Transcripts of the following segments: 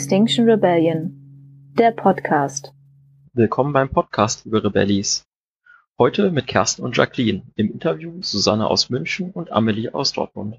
Extinction Rebellion, der Podcast. Willkommen beim Podcast über Rebellis. Heute mit Kerstin und Jacqueline, im Interview Susanne aus München und Amelie aus Dortmund.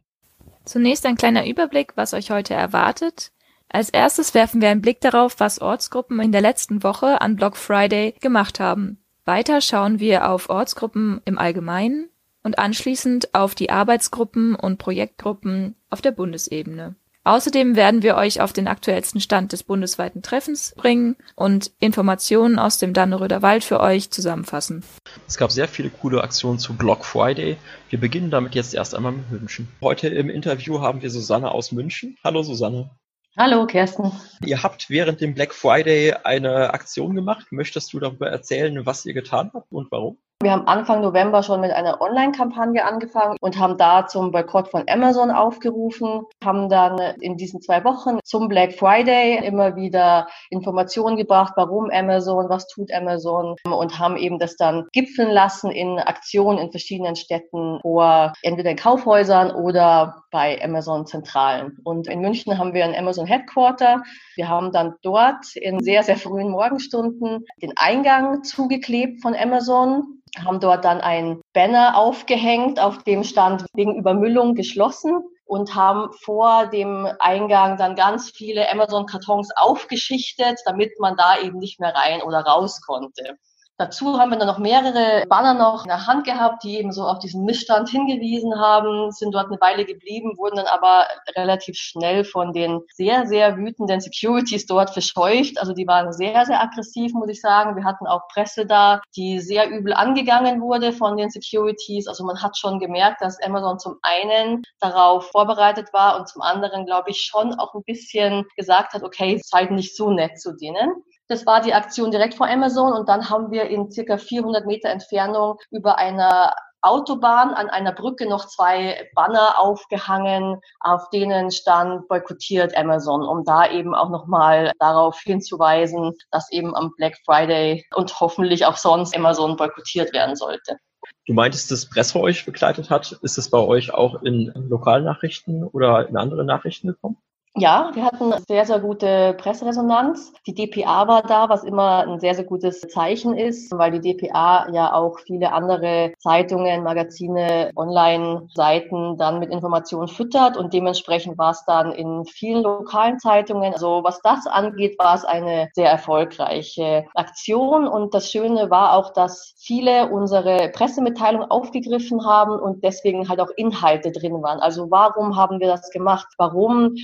Zunächst ein kleiner Überblick, was euch heute erwartet. Als erstes werfen wir einen Blick darauf, was Ortsgruppen in der letzten Woche an Block Friday gemacht haben. Weiter schauen wir auf Ortsgruppen im Allgemeinen und anschließend auf die Arbeitsgruppen und Projektgruppen auf der Bundesebene. Außerdem werden wir euch auf den aktuellsten Stand des bundesweiten Treffens bringen und Informationen aus dem Dannenröder Wald für euch zusammenfassen. Es gab sehr viele coole Aktionen zu Block Friday. Wir beginnen damit jetzt erst einmal mit München. Heute im Interview haben wir Susanne aus München. Hallo Susanne. Hallo Kerstin. Ihr habt während dem Black Friday eine Aktion gemacht. Möchtest du darüber erzählen, was ihr getan habt und warum? Wir haben Anfang November schon mit einer Online-Kampagne angefangen und haben da zum Boykott von Amazon aufgerufen, haben dann in diesen zwei Wochen zum Black Friday immer wieder Informationen gebracht, warum Amazon, was tut Amazon und haben eben das dann gipfeln lassen in Aktionen in verschiedenen Städten vor entweder in Kaufhäusern oder bei Amazon Zentralen. Und in München haben wir ein Amazon Headquarter. Wir haben dann dort in sehr, sehr frühen Morgenstunden den Eingang zugeklebt von Amazon haben dort dann ein Banner aufgehängt, auf dem stand wegen Übermüllung geschlossen und haben vor dem Eingang dann ganz viele Amazon-Kartons aufgeschichtet, damit man da eben nicht mehr rein oder raus konnte. Dazu haben wir dann noch mehrere Banner noch in der Hand gehabt, die eben so auf diesen Missstand hingewiesen haben, sind dort eine Weile geblieben, wurden dann aber relativ schnell von den sehr, sehr wütenden Securities dort verscheucht. Also die waren sehr, sehr aggressiv, muss ich sagen. Wir hatten auch Presse da, die sehr übel angegangen wurde von den Securities. Also man hat schon gemerkt, dass Amazon zum einen darauf vorbereitet war und zum anderen, glaube ich, schon auch ein bisschen gesagt hat, okay, seid nicht so nett zu denen. Das war die Aktion direkt vor Amazon und dann haben wir in circa 400 Meter Entfernung über einer Autobahn an einer Brücke noch zwei Banner aufgehangen, auf denen stand boykottiert Amazon, um da eben auch nochmal darauf hinzuweisen, dass eben am Black Friday und hoffentlich auch sonst Amazon boykottiert werden sollte. Du meintest, dass Presse euch begleitet hat. Ist es bei euch auch in Lokalnachrichten oder in andere Nachrichten gekommen? Ja, wir hatten sehr, sehr gute Presseresonanz. Die DPA war da, was immer ein sehr, sehr gutes Zeichen ist, weil die DPA ja auch viele andere Zeitungen, Magazine, Online-Seiten dann mit Informationen füttert und dementsprechend war es dann in vielen lokalen Zeitungen. Also was das angeht, war es eine sehr erfolgreiche Aktion und das Schöne war auch, dass viele unsere Pressemitteilungen aufgegriffen haben und deswegen halt auch Inhalte drin waren. Also warum haben wir das gemacht? Warum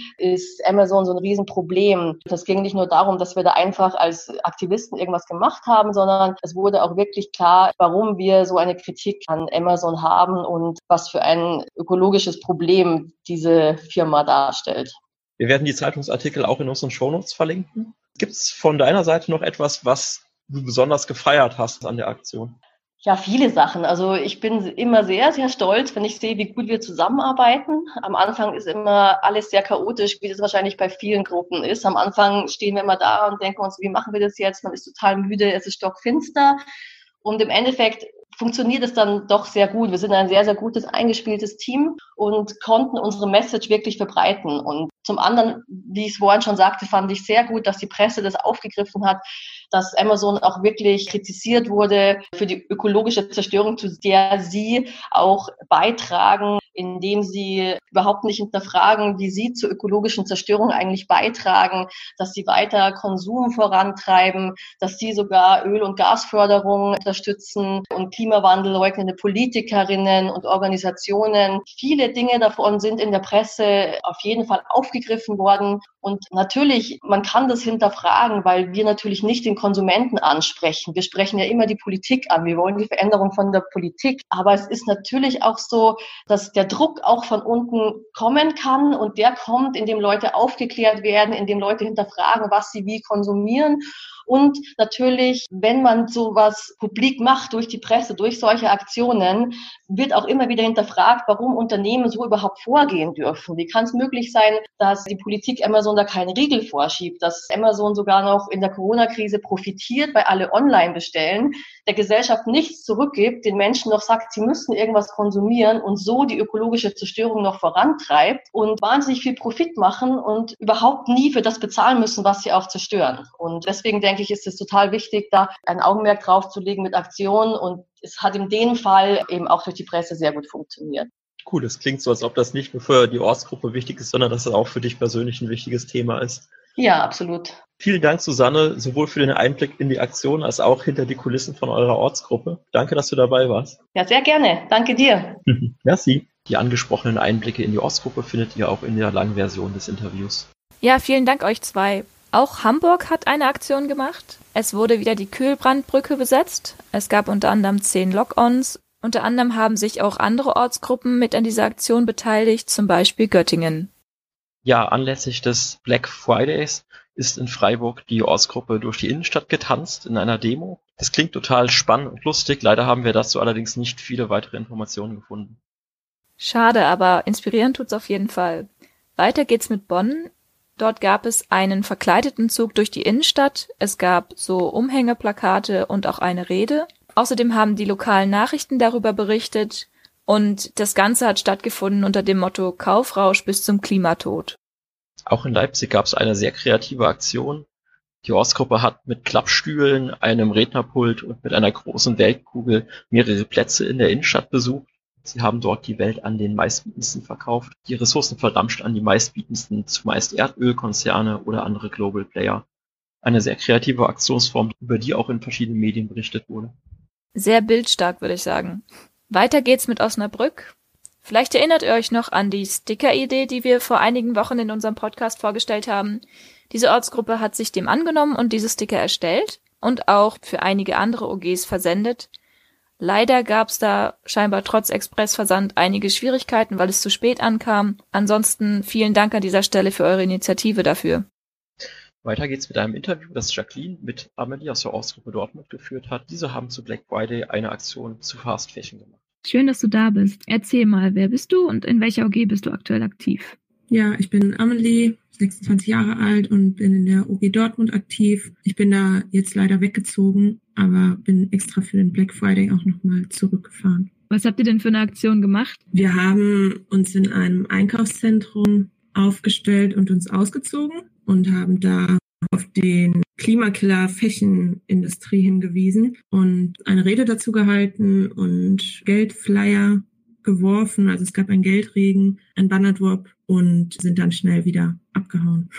Amazon so ein Riesenproblem. Das ging nicht nur darum, dass wir da einfach als Aktivisten irgendwas gemacht haben, sondern es wurde auch wirklich klar, warum wir so eine Kritik an Amazon haben und was für ein ökologisches Problem diese Firma darstellt. Wir werden die Zeitungsartikel auch in unseren Shownotes verlinken. Gibt es von deiner Seite noch etwas, was du besonders gefeiert hast an der Aktion? Ja, viele Sachen. Also ich bin immer sehr, sehr stolz, wenn ich sehe, wie gut wir zusammenarbeiten. Am Anfang ist immer alles sehr chaotisch, wie das wahrscheinlich bei vielen Gruppen ist. Am Anfang stehen wir immer da und denken uns, wie machen wir das jetzt? Man ist total müde, es ist stockfinster. Und im Endeffekt funktioniert es dann doch sehr gut. Wir sind ein sehr, sehr gutes, eingespieltes Team und konnten unsere Message wirklich verbreiten. Und zum anderen, wie ich es vorhin schon sagte, fand ich sehr gut, dass die Presse das aufgegriffen hat, dass Amazon auch wirklich kritisiert wurde für die ökologische Zerstörung, zu der sie auch beitragen, indem sie überhaupt nicht hinterfragen, wie sie zur ökologischen Zerstörung eigentlich beitragen, dass sie weiter Konsum vorantreiben, dass sie sogar Öl- und Gasförderung unterstützen und Klimawandel leugnende Politikerinnen und Organisationen. Viele Dinge davon sind in der Presse auf jeden Fall aufgegriffen worden. Und natürlich, man kann das hinterfragen, weil wir natürlich nicht den Konsumenten ansprechen. Wir sprechen ja immer die Politik an. Wir wollen die Veränderung von der Politik. Aber es ist natürlich auch so, dass der Druck auch von unten kommen kann und der kommt, indem Leute aufgeklärt werden, indem Leute hinterfragen, was sie wie konsumieren. Und natürlich, wenn man sowas publik macht durch die Presse, durch solche Aktionen, wird auch immer wieder hinterfragt, warum Unternehmen so überhaupt vorgehen dürfen. Wie kann es möglich sein, dass die Politik Amazon da keinen Riegel vorschiebt, dass Amazon sogar noch in der Corona-Krise profitiert, weil alle online bestellen, der Gesellschaft nichts zurückgibt, den Menschen noch sagt, sie müssen irgendwas konsumieren und so die Ökologie ökologische Zerstörung noch vorantreibt und wahnsinnig viel Profit machen und überhaupt nie für das bezahlen müssen, was sie auch zerstören. Und deswegen denke ich, ist es total wichtig, da ein Augenmerk drauf zu legen mit Aktionen und es hat in dem Fall eben auch durch die Presse sehr gut funktioniert. Cool, es klingt so, als ob das nicht nur für die Ortsgruppe wichtig ist, sondern dass es auch für dich persönlich ein wichtiges Thema ist. Ja, absolut. Vielen Dank, Susanne, sowohl für den Einblick in die Aktion als auch hinter die Kulissen von eurer Ortsgruppe. Danke, dass du dabei warst. Ja, sehr gerne. Danke dir. Merci. Die angesprochenen Einblicke in die Ortsgruppe findet ihr auch in der langen Version des Interviews. Ja, vielen Dank euch zwei. Auch Hamburg hat eine Aktion gemacht. Es wurde wieder die Kühlbrandbrücke besetzt. Es gab unter anderem zehn Lock-ons. Unter anderem haben sich auch andere Ortsgruppen mit an dieser Aktion beteiligt, zum Beispiel Göttingen. Ja, anlässlich des Black Fridays ist in Freiburg die Ortsgruppe durch die Innenstadt getanzt in einer Demo. Das klingt total spannend und lustig. Leider haben wir dazu allerdings nicht viele weitere Informationen gefunden. Schade, aber inspirierend tut's auf jeden Fall. Weiter geht's mit Bonn. Dort gab es einen verkleideten Zug durch die Innenstadt. Es gab so Umhängeplakate und auch eine Rede. Außerdem haben die lokalen Nachrichten darüber berichtet und das Ganze hat stattgefunden unter dem Motto Kaufrausch bis zum Klimatod. Auch in Leipzig gab es eine sehr kreative Aktion. Die Ortsgruppe hat mit Klappstühlen, einem Rednerpult und mit einer großen Weltkugel mehrere Plätze in der Innenstadt besucht. Sie haben dort die Welt an den meistbietendsten verkauft, die Ressourcen verramscht an die meistbietendsten, zumeist Erdölkonzerne oder andere Global Player. Eine sehr kreative Aktionsform, über die auch in verschiedenen Medien berichtet wurde. Sehr bildstark, würde ich sagen. Weiter geht's mit Osnabrück. Vielleicht erinnert ihr euch noch an die Sticker-Idee, die wir vor einigen Wochen in unserem Podcast vorgestellt haben. Diese Ortsgruppe hat sich dem angenommen und diese Sticker erstellt und auch für einige andere OGs versendet. Leider gab's da scheinbar trotz Expressversand einige Schwierigkeiten, weil es zu spät ankam. Ansonsten vielen Dank an dieser Stelle für eure Initiative dafür. Weiter geht's mit einem Interview, das Jacqueline mit Amelie aus der Ortsgruppe Dortmund geführt hat. Diese haben zu Black Friday eine Aktion zu Fast Fashion gemacht. Schön, dass du da bist. Erzähl mal, wer bist du und in welcher OG bist du aktuell aktiv? Ja, ich bin Amelie, 26 Jahre alt und bin in der OG Dortmund aktiv. Ich bin da jetzt leider weggezogen, aber bin extra für den Black Friday auch nochmal zurückgefahren. Was habt ihr denn für eine Aktion gemacht? Wir haben uns in einem Einkaufszentrum aufgestellt und uns ausgezogen und haben da auf den Klimakiller Fächenindustrie hingewiesen und eine Rede dazu gehalten und Geldflyer geworfen. Also es gab einen Geldregen, ein Bannerdrop und sind dann schnell wieder abgehauen.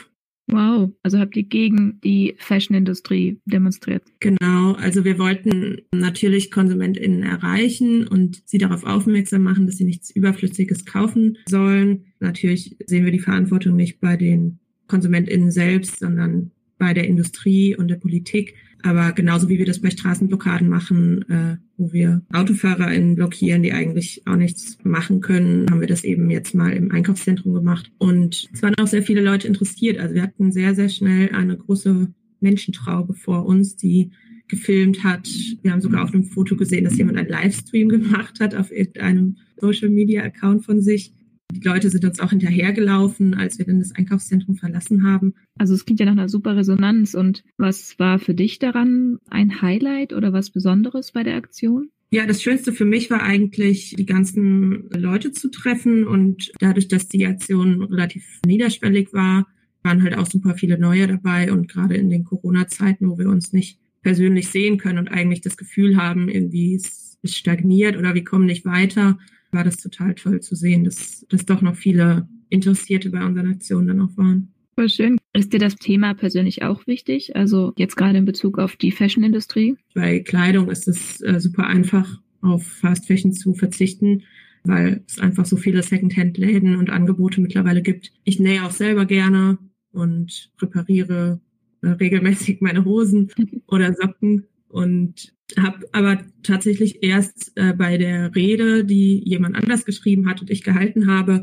Wow, also habt ihr gegen die Fashionindustrie demonstriert? Genau, also wir wollten natürlich KonsumentInnen erreichen und sie darauf aufmerksam machen, dass sie nichts Überflüssiges kaufen sollen. Natürlich sehen wir die Verantwortung nicht bei den KonsumentInnen selbst, sondern bei der Industrie und der Politik. Aber genauso wie wir das bei Straßenblockaden machen, äh, wo wir AutofahrerInnen blockieren, die eigentlich auch nichts machen können, haben wir das eben jetzt mal im Einkaufszentrum gemacht. Und es waren auch sehr viele Leute interessiert. Also wir hatten sehr, sehr schnell eine große Menschentraube vor uns, die gefilmt hat. Wir haben sogar auf einem Foto gesehen, dass jemand einen Livestream gemacht hat auf irgendeinem Social Media Account von sich. Die Leute sind uns auch hinterhergelaufen, als wir dann das Einkaufszentrum verlassen haben. Also es klingt ja nach einer super Resonanz. Und was war für dich daran ein Highlight oder was Besonderes bei der Aktion? Ja, das Schönste für mich war eigentlich, die ganzen Leute zu treffen. Und dadurch, dass die Aktion relativ niederschwellig war, waren halt auch super viele Neue dabei. Und gerade in den Corona-Zeiten, wo wir uns nicht persönlich sehen können und eigentlich das Gefühl haben, irgendwie es stagniert oder wir kommen nicht weiter, war das total toll zu sehen, dass, dass doch noch viele Interessierte bei unseren Aktionen dann auch waren. Voll schön. Ist dir das Thema persönlich auch wichtig? Also jetzt gerade in Bezug auf die Fashion-Industrie? Bei Kleidung ist es äh, super einfach, auf Fast Fashion zu verzichten, weil es einfach so viele Secondhand-Läden und Angebote mittlerweile gibt. Ich nähe auch selber gerne und repariere äh, regelmäßig meine Hosen oder Socken und habe aber tatsächlich erst äh, bei der Rede, die jemand anders geschrieben hat und ich gehalten habe,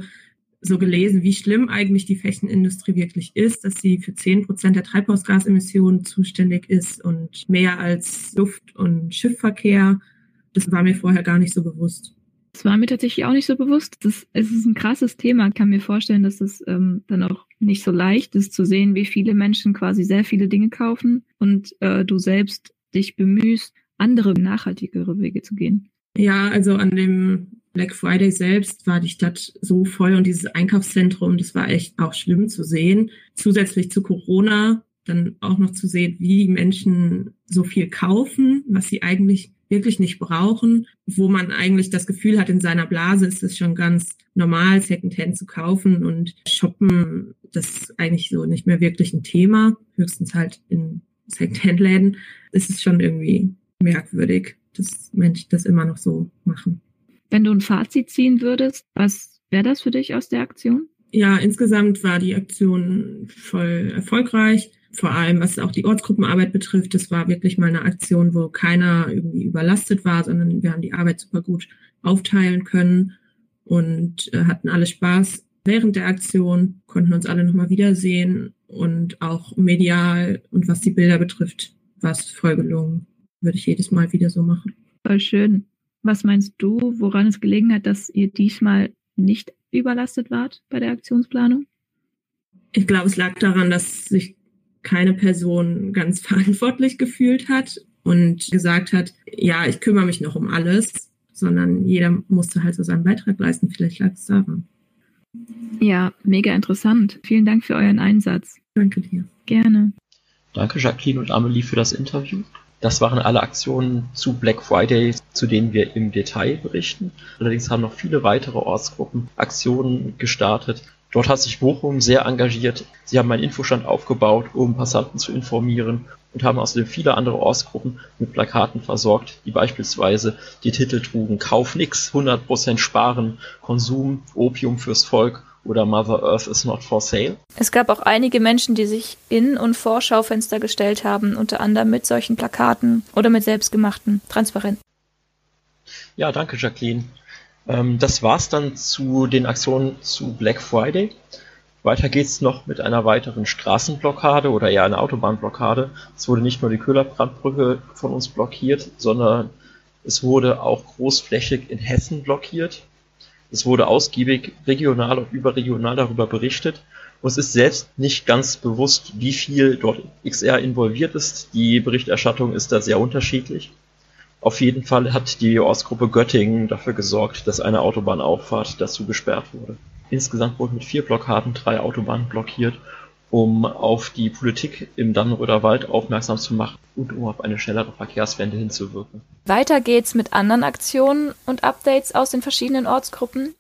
so gelesen, wie schlimm eigentlich die Fächenindustrie wirklich ist, dass sie für zehn Prozent der Treibhausgasemissionen zuständig ist und mehr als Luft- und Schiffverkehr. Das war mir vorher gar nicht so bewusst. Das war mir tatsächlich auch nicht so bewusst. Das, es ist ein krasses Thema. Ich kann mir vorstellen, dass es ähm, dann auch nicht so leicht ist zu sehen, wie viele Menschen quasi sehr viele Dinge kaufen und äh, du selbst dich bemühst, andere nachhaltigere Wege zu gehen. Ja, also an dem Black Friday selbst war die Stadt so voll und dieses Einkaufszentrum, das war echt auch schlimm zu sehen. Zusätzlich zu Corona dann auch noch zu sehen, wie die Menschen so viel kaufen, was sie eigentlich wirklich nicht brauchen, wo man eigentlich das Gefühl hat, in seiner Blase ist es schon ganz normal, Secondhand zu kaufen und shoppen, das ist eigentlich so nicht mehr wirklich ein Thema, höchstens halt in Secondhand-Läden. Es ist schon irgendwie merkwürdig, dass Menschen das immer noch so machen. Wenn du ein Fazit ziehen würdest, was wäre das für dich aus der Aktion? Ja, insgesamt war die Aktion voll erfolgreich. Vor allem, was auch die Ortsgruppenarbeit betrifft, das war wirklich mal eine Aktion, wo keiner irgendwie überlastet war, sondern wir haben die Arbeit super gut aufteilen können und äh, hatten alle Spaß während der Aktion, konnten uns alle nochmal wiedersehen und auch medial und was die Bilder betrifft, war es voll gelungen. Würde ich jedes Mal wieder so machen. Voll schön. Was meinst du, woran es gelegen hat, dass ihr diesmal nicht überlastet wart bei der Aktionsplanung? Ich glaube, es lag daran, dass sich keine Person ganz verantwortlich gefühlt hat und gesagt hat, ja, ich kümmere mich noch um alles, sondern jeder musste halt so seinen Beitrag leisten. Vielleicht lag es daran. Ja, mega interessant. Vielen Dank für euren Einsatz. Danke dir. Gerne. Danke Jacqueline und Amelie für das Interview. Das waren alle Aktionen zu Black Friday, zu denen wir im Detail berichten. Allerdings haben noch viele weitere Ortsgruppen Aktionen gestartet. Dort hat sich Bochum sehr engagiert. Sie haben einen Infostand aufgebaut, um Passanten zu informieren und haben außerdem viele andere Ortsgruppen mit Plakaten versorgt, die beispielsweise die Titel trugen Kauf nix, 100% sparen, Konsum, Opium fürs Volk oder Mother Earth is not for sale. Es gab auch einige Menschen, die sich in- und vor Schaufenster gestellt haben, unter anderem mit solchen Plakaten oder mit selbstgemachten Transparenten. Ja, danke Jacqueline. Ähm, das war's dann zu den Aktionen zu Black Friday. Weiter geht's noch mit einer weiteren Straßenblockade oder eher einer Autobahnblockade. Es wurde nicht nur die Köhlerbrandbrücke von uns blockiert, sondern es wurde auch großflächig in Hessen blockiert. Es wurde ausgiebig regional und überregional darüber berichtet. Und es ist selbst nicht ganz bewusst, wie viel dort XR involviert ist. Die Berichterstattung ist da sehr unterschiedlich. Auf jeden Fall hat die Ortsgruppe Göttingen dafür gesorgt, dass eine Autobahnauffahrt dazu gesperrt wurde. Insgesamt wurden mit vier Blockaden drei Autobahnen blockiert um auf die Politik im Dannenröder Wald aufmerksam zu machen und um auf eine schnellere Verkehrswende hinzuwirken. Weiter geht's mit anderen Aktionen und Updates aus den verschiedenen Ortsgruppen.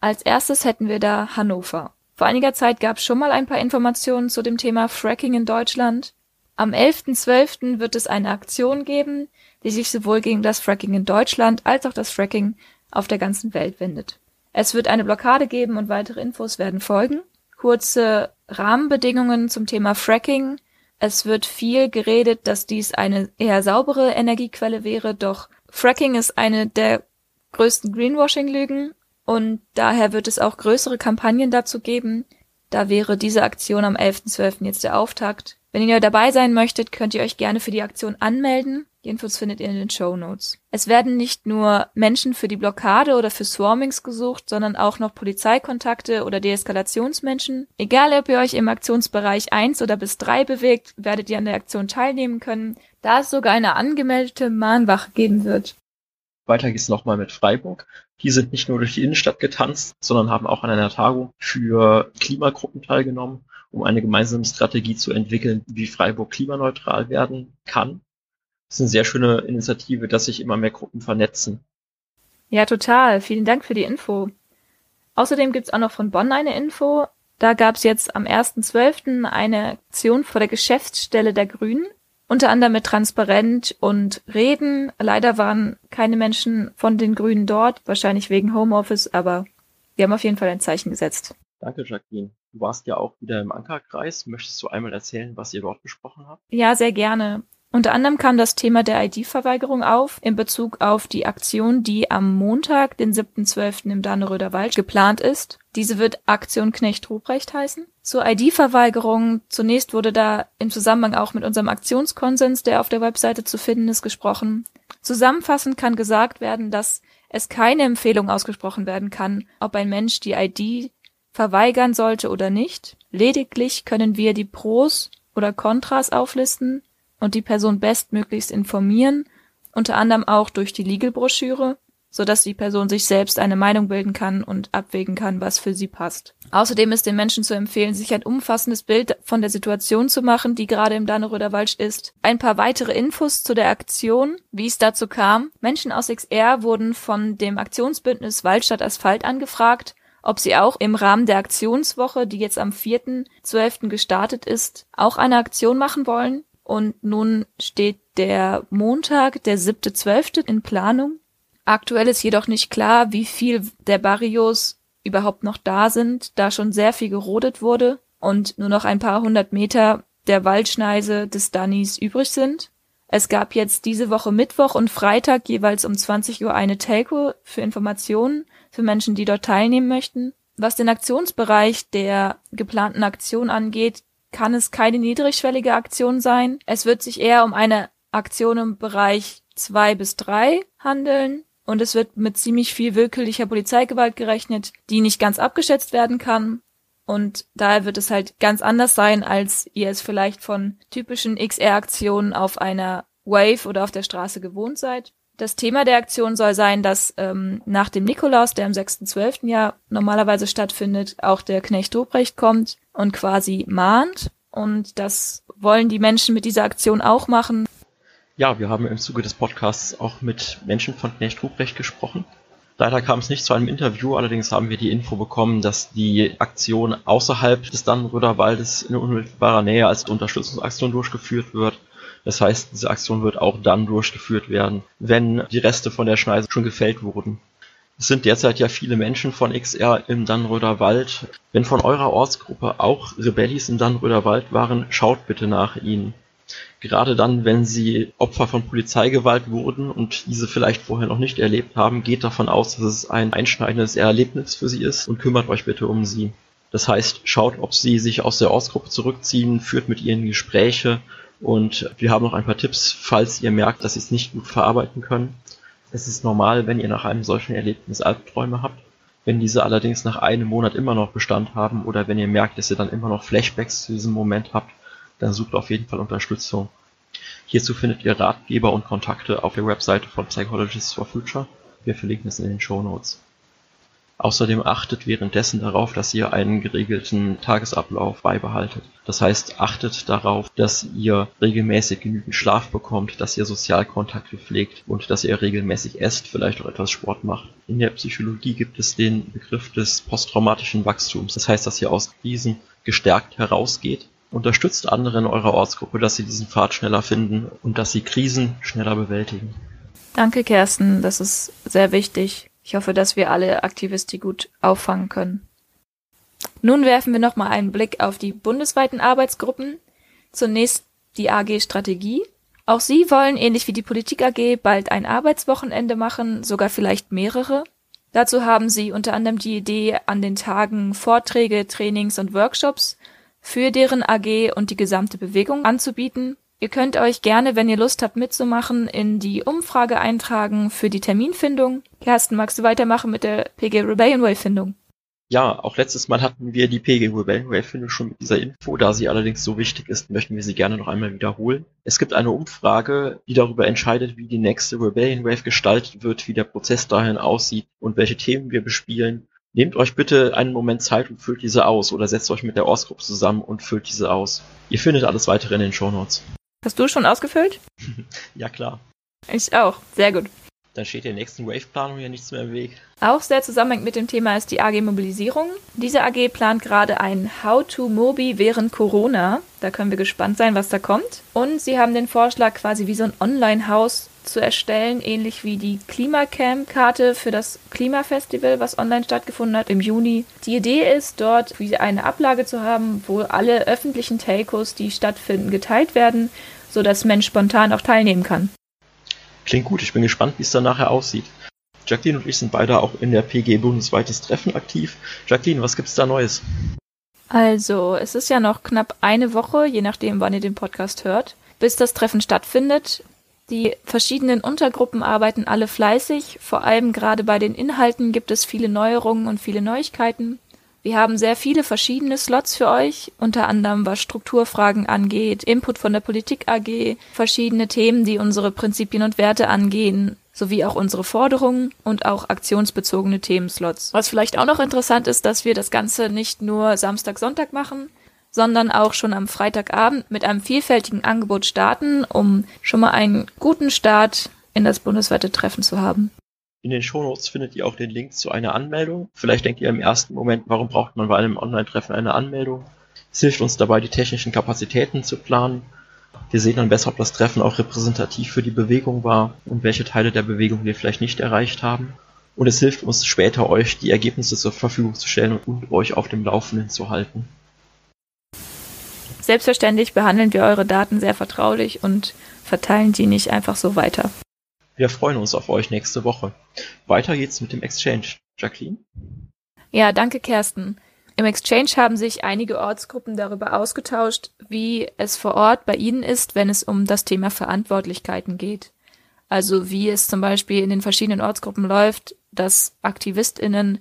Als erstes hätten wir da Hannover. Vor einiger Zeit gab es schon mal ein paar Informationen zu dem Thema Fracking in Deutschland. Am 11.12. wird es eine Aktion geben, die sich sowohl gegen das Fracking in Deutschland als auch das Fracking auf der ganzen Welt wendet. Es wird eine Blockade geben und weitere Infos werden folgen. Kurze Rahmenbedingungen zum Thema Fracking. Es wird viel geredet, dass dies eine eher saubere Energiequelle wäre, doch Fracking ist eine der größten Greenwashing-Lügen und daher wird es auch größere Kampagnen dazu geben. Da wäre diese Aktion am 11.12. jetzt der Auftakt. Wenn ihr dabei sein möchtet, könnt ihr euch gerne für die Aktion anmelden. Die Infos findet ihr in den Show Notes. Es werden nicht nur Menschen für die Blockade oder für Swarmings gesucht, sondern auch noch Polizeikontakte oder Deeskalationsmenschen. Egal, ob ihr euch im Aktionsbereich 1 oder bis 3 bewegt, werdet ihr an der Aktion teilnehmen können, da es sogar eine angemeldete Mahnwache geben wird. Weiter geht's nochmal mit Freiburg. Die sind nicht nur durch die Innenstadt getanzt, sondern haben auch an einer Tagung für Klimagruppen teilgenommen, um eine gemeinsame Strategie zu entwickeln, wie Freiburg klimaneutral werden kann. Das ist eine sehr schöne Initiative, dass sich immer mehr Gruppen vernetzen. Ja, total. Vielen Dank für die Info. Außerdem gibt's auch noch von Bonn eine Info. Da gab's jetzt am 1.12. eine Aktion vor der Geschäftsstelle der Grünen. Unter anderem mit Transparent und Reden. Leider waren keine Menschen von den Grünen dort, wahrscheinlich wegen Homeoffice, aber wir haben auf jeden Fall ein Zeichen gesetzt. Danke, Jacqueline. Du warst ja auch wieder im Ankerkreis. Möchtest du einmal erzählen, was ihr dort besprochen habt? Ja, sehr gerne. Unter anderem kam das Thema der ID-Verweigerung auf in Bezug auf die Aktion, die am Montag, den 7.12. im Danneröder Wald geplant ist. Diese wird Aktion Knecht Ruprecht heißen. Zur ID-Verweigerung zunächst wurde da im Zusammenhang auch mit unserem Aktionskonsens, der auf der Webseite zu finden ist, gesprochen. Zusammenfassend kann gesagt werden, dass es keine Empfehlung ausgesprochen werden kann, ob ein Mensch die ID verweigern sollte oder nicht. Lediglich können wir die Pros oder Kontras auflisten und die Person bestmöglichst informieren, unter anderem auch durch die Legal-Broschüre. so dass die Person sich selbst eine Meinung bilden kann und abwägen kann, was für sie passt. Außerdem ist den Menschen zu empfehlen, sich ein umfassendes Bild von der Situation zu machen, die gerade im Danneröder Wald ist. Ein paar weitere Infos zu der Aktion, wie es dazu kam. Menschen aus XR wurden von dem Aktionsbündnis Waldstadt Asphalt angefragt, ob sie auch im Rahmen der Aktionswoche, die jetzt am 4.12. gestartet ist, auch eine Aktion machen wollen. Und nun steht der Montag, der 7.12. in Planung. Aktuell ist jedoch nicht klar, wie viel der Barrios überhaupt noch da sind, da schon sehr viel gerodet wurde und nur noch ein paar hundert Meter der Waldschneise des Dunnies übrig sind. Es gab jetzt diese Woche Mittwoch und Freitag jeweils um 20 Uhr eine Telco für Informationen für Menschen, die dort teilnehmen möchten. Was den Aktionsbereich der geplanten Aktion angeht, kann es keine niedrigschwellige Aktion sein. Es wird sich eher um eine Aktion im Bereich zwei bis drei handeln und es wird mit ziemlich viel willkürlicher Polizeigewalt gerechnet, die nicht ganz abgeschätzt werden kann. Und daher wird es halt ganz anders sein, als ihr es vielleicht von typischen XR-Aktionen auf einer Wave oder auf der Straße gewohnt seid. Das Thema der Aktion soll sein, dass ähm, nach dem Nikolaus, der am 6.12. ja normalerweise stattfindet, auch der Knecht Dobrecht kommt und quasi mahnt. Und das wollen die Menschen mit dieser Aktion auch machen. Ja, wir haben im Zuge des Podcasts auch mit Menschen von Knecht Ruprecht gesprochen. Leider kam es nicht zu einem Interview, allerdings haben wir die Info bekommen, dass die Aktion außerhalb des Dannenröder Waldes in unmittelbarer Nähe als Unterstützungsaktion durchgeführt wird. Das heißt, diese Aktion wird auch dann durchgeführt werden, wenn die Reste von der Schneise schon gefällt wurden. Es sind derzeit ja viele Menschen von XR im Dannröder Wald. Wenn von eurer Ortsgruppe auch Rebellis im Dannröder Wald waren, schaut bitte nach ihnen. Gerade dann, wenn sie Opfer von Polizeigewalt wurden und diese vielleicht vorher noch nicht erlebt haben, geht davon aus, dass es ein einschneidendes Erlebnis für sie ist und kümmert euch bitte um sie. Das heißt, schaut, ob sie sich aus der Ortsgruppe zurückziehen, führt mit ihnen Gespräche und wir haben noch ein paar Tipps, falls ihr merkt, dass sie es nicht gut verarbeiten können. Es ist normal, wenn ihr nach einem solchen Erlebnis Albträume habt. Wenn diese allerdings nach einem Monat immer noch Bestand haben oder wenn ihr merkt, dass ihr dann immer noch Flashbacks zu diesem Moment habt, dann sucht auf jeden Fall Unterstützung. Hierzu findet ihr Ratgeber und Kontakte auf der Webseite von Psychologists for Future. Wir verlinken es in den Show Notes. Außerdem achtet währenddessen darauf, dass ihr einen geregelten Tagesablauf beibehaltet. Das heißt, achtet darauf, dass ihr regelmäßig genügend Schlaf bekommt, dass ihr Sozialkontakte pflegt und dass ihr regelmäßig esst, vielleicht auch etwas Sport macht. In der Psychologie gibt es den Begriff des posttraumatischen Wachstums. Das heißt, dass ihr aus Krisen gestärkt herausgeht Unterstützt andere in eurer Ortsgruppe, dass sie diesen Pfad schneller finden und dass sie Krisen schneller bewältigen. Danke, Kersten. Das ist sehr wichtig. Ich hoffe, dass wir alle Aktivisti gut auffangen können. Nun werfen wir nochmal einen Blick auf die bundesweiten Arbeitsgruppen. Zunächst die AG Strategie. Auch sie wollen, ähnlich wie die Politik AG, bald ein Arbeitswochenende machen, sogar vielleicht mehrere. Dazu haben sie unter anderem die Idee, an den Tagen Vorträge, Trainings und Workshops für deren AG und die gesamte Bewegung anzubieten. Ihr könnt euch gerne, wenn ihr Lust habt mitzumachen, in die Umfrage eintragen für die Terminfindung. Kersten, magst du weitermachen mit der PG Rebellion Way Findung? Ja, auch letztes Mal hatten wir die PG Rebellion Way Findung schon mit dieser Info. Da sie allerdings so wichtig ist, möchten wir sie gerne noch einmal wiederholen. Es gibt eine Umfrage, die darüber entscheidet, wie die nächste Rebellion Wave gestaltet wird, wie der Prozess dahin aussieht und welche Themen wir bespielen. Nehmt euch bitte einen Moment Zeit und füllt diese aus oder setzt euch mit der Ortsgruppe zusammen und füllt diese aus. Ihr findet alles weitere in den Shownotes. Hast du schon ausgefüllt? ja, klar. Ich auch. Sehr gut. Dann steht der nächsten Wave-Planung ja nichts mehr im Weg. Auch sehr zusammenhängend mit dem Thema ist die AG Mobilisierung. Diese AG plant gerade ein How-to-Mobi während Corona. Da können wir gespannt sein, was da kommt. Und sie haben den Vorschlag, quasi wie so ein Online-Haus zu erstellen, ähnlich wie die Klimacamp-Karte für das Klimafestival, was online stattgefunden hat im Juni. Die Idee ist, dort wie eine Ablage zu haben, wo alle öffentlichen Telcos, die stattfinden, geteilt werden, sodass Mensch spontan auch teilnehmen kann. Klingt gut, ich bin gespannt, wie es dann nachher aussieht. Jacqueline und ich sind beide auch in der PG bundesweites Treffen aktiv. Jacqueline, was gibt's da Neues? Also, es ist ja noch knapp eine Woche, je nachdem, wann ihr den Podcast hört, bis das Treffen stattfindet. Die verschiedenen Untergruppen arbeiten alle fleißig. Vor allem gerade bei den Inhalten gibt es viele Neuerungen und viele Neuigkeiten. Wir haben sehr viele verschiedene Slots für euch, unter anderem was Strukturfragen angeht, Input von der Politik AG, verschiedene Themen, die unsere Prinzipien und Werte angehen, sowie auch unsere Forderungen und auch aktionsbezogene Themenslots. Was vielleicht auch noch interessant ist, dass wir das Ganze nicht nur Samstag, Sonntag machen, sondern auch schon am Freitagabend mit einem vielfältigen Angebot starten, um schon mal einen guten Start in das bundesweite Treffen zu haben. In den Shownotes findet ihr auch den Link zu einer Anmeldung. Vielleicht denkt ihr im ersten Moment, warum braucht man bei einem Online-Treffen eine Anmeldung? Es hilft uns dabei, die technischen Kapazitäten zu planen. Wir sehen dann besser, ob das Treffen auch repräsentativ für die Bewegung war und welche Teile der Bewegung wir vielleicht nicht erreicht haben. Und es hilft uns später, euch die Ergebnisse zur Verfügung zu stellen und euch auf dem Laufenden zu halten. Selbstverständlich behandeln wir eure Daten sehr vertraulich und verteilen die nicht einfach so weiter. Wir freuen uns auf euch nächste Woche. Weiter geht's mit dem Exchange. Jacqueline? Ja, danke, Kersten. Im Exchange haben sich einige Ortsgruppen darüber ausgetauscht, wie es vor Ort bei ihnen ist, wenn es um das Thema Verantwortlichkeiten geht. Also wie es zum Beispiel in den verschiedenen Ortsgruppen läuft, dass AktivistInnen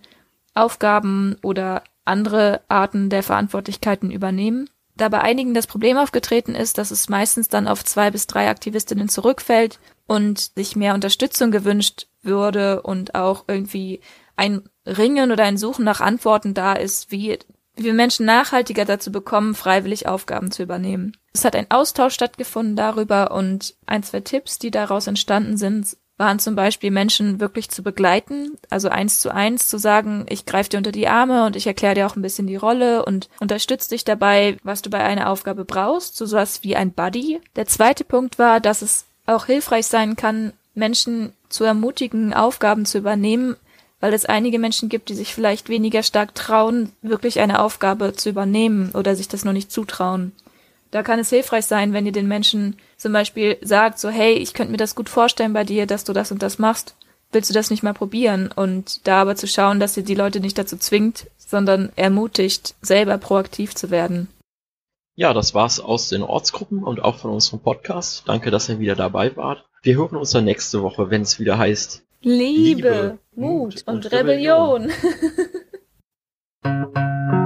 Aufgaben oder andere Arten der Verantwortlichkeiten übernehmen da bei einigen das Problem aufgetreten ist, dass es meistens dann auf zwei bis drei Aktivistinnen zurückfällt und sich mehr Unterstützung gewünscht würde und auch irgendwie ein Ringen oder ein Suchen nach Antworten da ist, wie, wie wir Menschen nachhaltiger dazu bekommen, freiwillig Aufgaben zu übernehmen. Es hat ein Austausch stattgefunden darüber und ein, zwei Tipps, die daraus entstanden sind, waren zum Beispiel Menschen wirklich zu begleiten, also eins zu eins zu sagen, ich greife dir unter die Arme und ich erkläre dir auch ein bisschen die Rolle und unterstütze dich dabei, was du bei einer Aufgabe brauchst, so sowas wie ein Buddy. Der zweite Punkt war, dass es auch hilfreich sein kann, Menschen zu ermutigen, Aufgaben zu übernehmen, weil es einige Menschen gibt, die sich vielleicht weniger stark trauen, wirklich eine Aufgabe zu übernehmen oder sich das nur nicht zutrauen. Da kann es hilfreich sein, wenn ihr den Menschen zum Beispiel sagt, so, hey, ich könnte mir das gut vorstellen bei dir, dass du das und das machst. Willst du das nicht mal probieren? Und da aber zu schauen, dass ihr die Leute nicht dazu zwingt, sondern ermutigt, selber proaktiv zu werden. Ja, das war's aus den Ortsgruppen und auch von unserem Podcast. Danke, dass ihr wieder dabei wart. Wir hören uns dann nächste Woche, wenn es wieder heißt Liebe, Liebe Mut, und, und Rebellion. Rebellion.